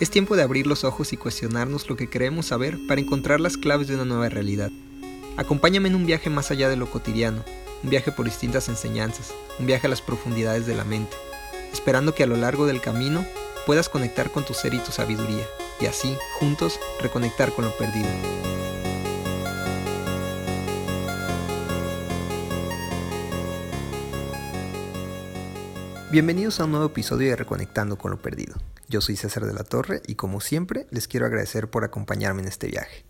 Es tiempo de abrir los ojos y cuestionarnos lo que queremos saber para encontrar las claves de una nueva realidad. Acompáñame en un viaje más allá de lo cotidiano, un viaje por distintas enseñanzas, un viaje a las profundidades de la mente, esperando que a lo largo del camino puedas conectar con tu ser y tu sabiduría, y así, juntos, reconectar con lo perdido. Bienvenidos a un nuevo episodio de Reconectando con lo Perdido. Yo soy César de la Torre y como siempre les quiero agradecer por acompañarme en este viaje.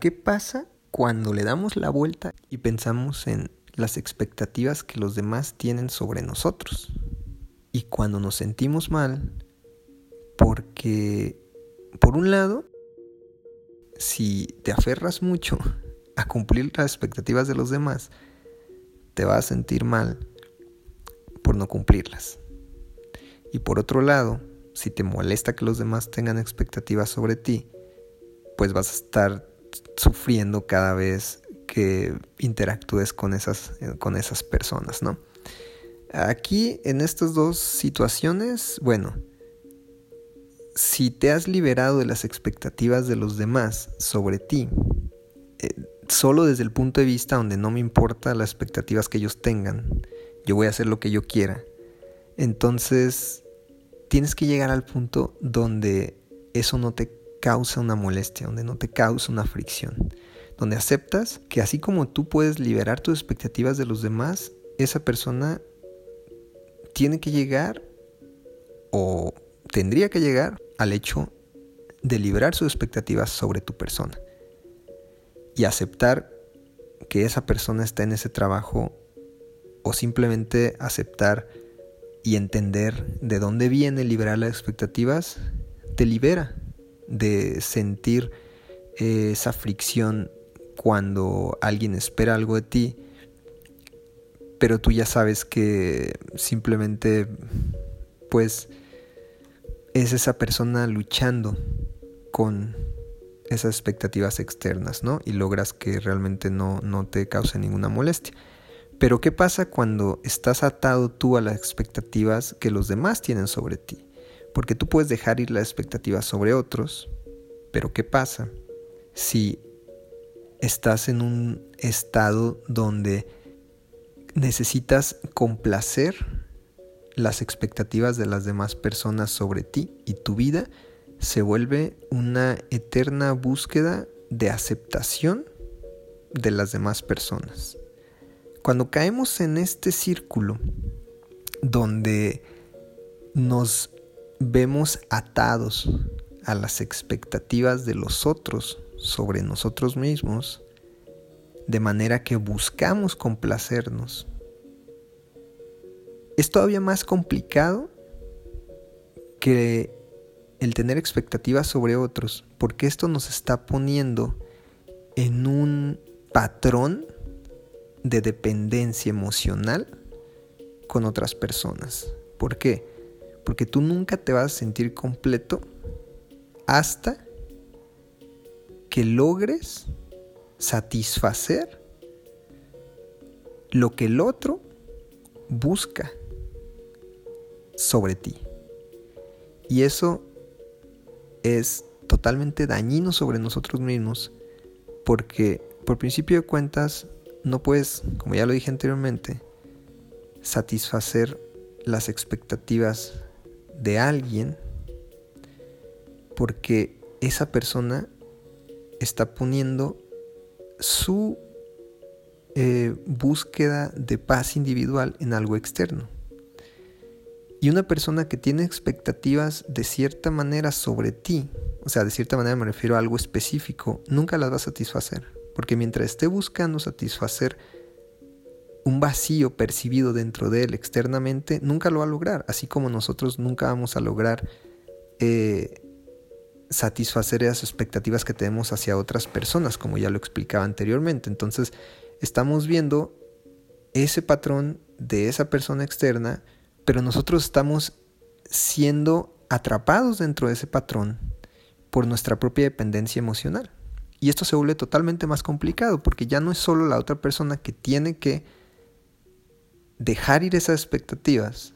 ¿Qué pasa cuando le damos la vuelta y pensamos en las expectativas que los demás tienen sobre nosotros? Y cuando nos sentimos mal, porque, por un lado, si te aferras mucho a cumplir las expectativas de los demás, te vas a sentir mal por no cumplirlas. Y por otro lado, si te molesta que los demás tengan expectativas sobre ti, pues vas a estar sufriendo cada vez que interactúes con esas, con esas personas, ¿no? Aquí, en estas dos situaciones, bueno, si te has liberado de las expectativas de los demás sobre ti, eh, solo desde el punto de vista donde no me importa las expectativas que ellos tengan, yo voy a hacer lo que yo quiera. Entonces, tienes que llegar al punto donde eso no te causa una molestia, donde no te causa una fricción, donde aceptas que así como tú puedes liberar tus expectativas de los demás, esa persona tiene que llegar o tendría que llegar al hecho de liberar sus expectativas sobre tu persona y aceptar que esa persona está en ese trabajo o simplemente aceptar y entender de dónde viene liberar las expectativas, te libera de sentir eh, esa fricción cuando alguien espera algo de ti, pero tú ya sabes que simplemente pues es esa persona luchando con esas expectativas externas, ¿no? Y logras que realmente no, no te cause ninguna molestia. Pero ¿qué pasa cuando estás atado tú a las expectativas que los demás tienen sobre ti? Porque tú puedes dejar ir las expectativas sobre otros, pero ¿qué pasa si estás en un estado donde necesitas complacer las expectativas de las demás personas sobre ti y tu vida se vuelve una eterna búsqueda de aceptación de las demás personas. Cuando caemos en este círculo donde nos vemos atados a las expectativas de los otros sobre nosotros mismos, de manera que buscamos complacernos, es todavía más complicado que el tener expectativas sobre otros, porque esto nos está poniendo en un patrón de dependencia emocional con otras personas. ¿Por qué? Porque tú nunca te vas a sentir completo hasta que logres satisfacer lo que el otro busca sobre ti. Y eso es totalmente dañino sobre nosotros mismos porque por principio de cuentas no puedes, como ya lo dije anteriormente, satisfacer las expectativas de alguien porque esa persona está poniendo su eh, búsqueda de paz individual en algo externo. Y una persona que tiene expectativas de cierta manera sobre ti, o sea, de cierta manera me refiero a algo específico, nunca las va a satisfacer. Porque mientras esté buscando satisfacer un vacío percibido dentro de él externamente, nunca lo va a lograr. Así como nosotros nunca vamos a lograr eh, satisfacer esas expectativas que tenemos hacia otras personas, como ya lo explicaba anteriormente. Entonces, estamos viendo ese patrón de esa persona externa, pero nosotros estamos siendo atrapados dentro de ese patrón por nuestra propia dependencia emocional. Y esto se vuelve totalmente más complicado porque ya no es solo la otra persona que tiene que dejar ir esas expectativas.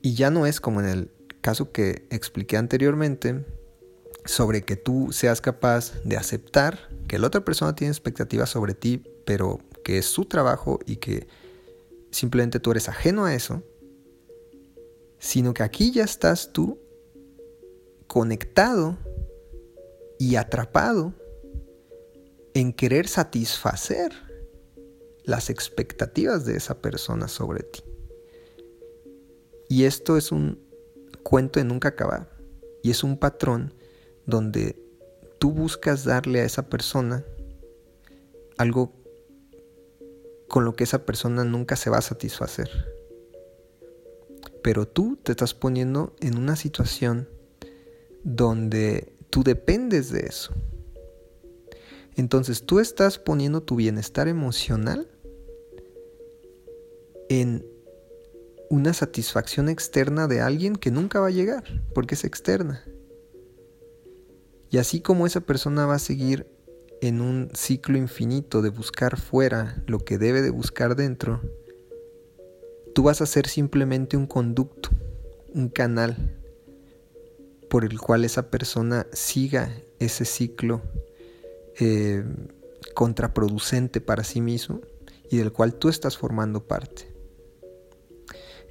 Y ya no es como en el caso que expliqué anteriormente sobre que tú seas capaz de aceptar que la otra persona tiene expectativas sobre ti, pero que es su trabajo y que simplemente tú eres ajeno a eso, sino que aquí ya estás tú conectado y atrapado en querer satisfacer las expectativas de esa persona sobre ti. Y esto es un cuento de nunca acabar. Y es un patrón donde tú buscas darle a esa persona algo con lo que esa persona nunca se va a satisfacer. Pero tú te estás poniendo en una situación donde tú dependes de eso. Entonces tú estás poniendo tu bienestar emocional en una satisfacción externa de alguien que nunca va a llegar, porque es externa. Y así como esa persona va a seguir en un ciclo infinito de buscar fuera lo que debe de buscar dentro, tú vas a ser simplemente un conducto, un canal por el cual esa persona siga ese ciclo eh, contraproducente para sí mismo y del cual tú estás formando parte.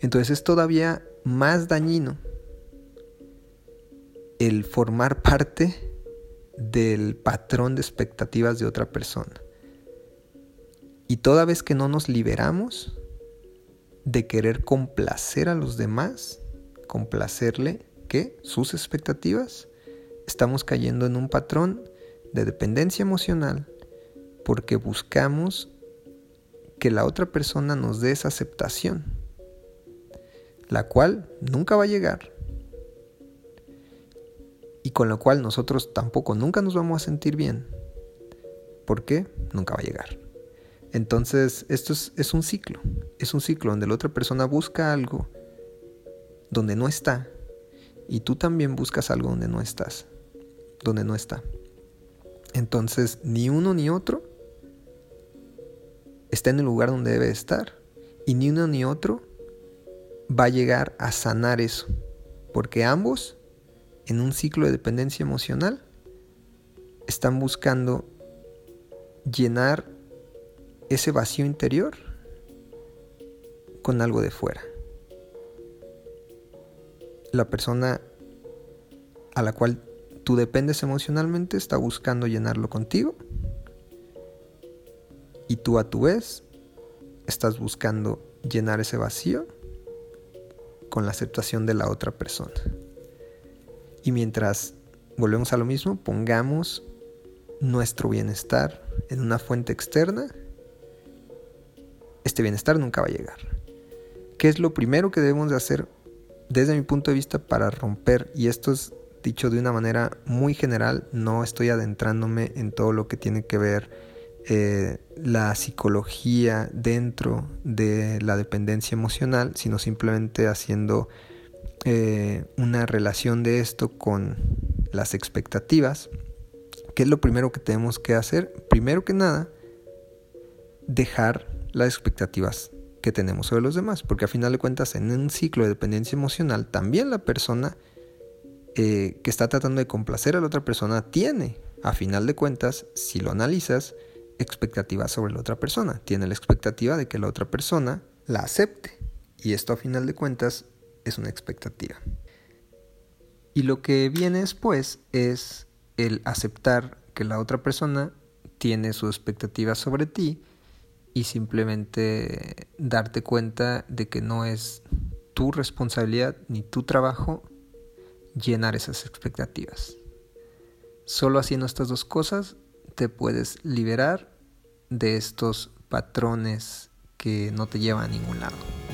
Entonces es todavía más dañino el formar parte del patrón de expectativas de otra persona. Y toda vez que no nos liberamos de querer complacer a los demás, complacerle, ¿qué? Sus expectativas, estamos cayendo en un patrón de dependencia emocional porque buscamos que la otra persona nos dé esa aceptación, la cual nunca va a llegar y con la cual nosotros tampoco nunca nos vamos a sentir bien. ¿Por qué? Nunca va a llegar. Entonces, esto es, es, un ciclo. Es un ciclo donde la otra persona busca algo donde no está. Y tú también buscas algo donde no estás. Donde no está. Entonces, ni uno ni otro está en el lugar donde debe estar. Y ni uno ni otro va a llegar a sanar eso. Porque ambos en un ciclo de dependencia emocional están buscando llenar ese vacío interior con algo de fuera. La persona a la cual tú dependes emocionalmente está buscando llenarlo contigo y tú a tu vez estás buscando llenar ese vacío con la aceptación de la otra persona. Y mientras volvemos a lo mismo, pongamos nuestro bienestar en una fuente externa, este bienestar nunca va a llegar. ¿Qué es lo primero que debemos de hacer desde mi punto de vista para romper? Y esto es dicho de una manera muy general, no estoy adentrándome en todo lo que tiene que ver eh, la psicología dentro de la dependencia emocional, sino simplemente haciendo eh, una relación de esto con las expectativas, ¿qué es lo primero que tenemos que hacer? Primero que nada, dejar las expectativas que tenemos sobre los demás, porque a final de cuentas en un ciclo de dependencia emocional también la persona eh, que está tratando de complacer a la otra persona tiene, a final de cuentas, si lo analizas, expectativas sobre la otra persona, tiene la expectativa de que la otra persona la acepte. Y esto a final de cuentas es una expectativa. Y lo que viene después es el aceptar que la otra persona tiene su expectativa sobre ti y simplemente darte cuenta de que no es tu responsabilidad ni tu trabajo llenar esas expectativas. Solo haciendo estas dos cosas te puedes liberar de estos patrones que no te llevan a ningún lado.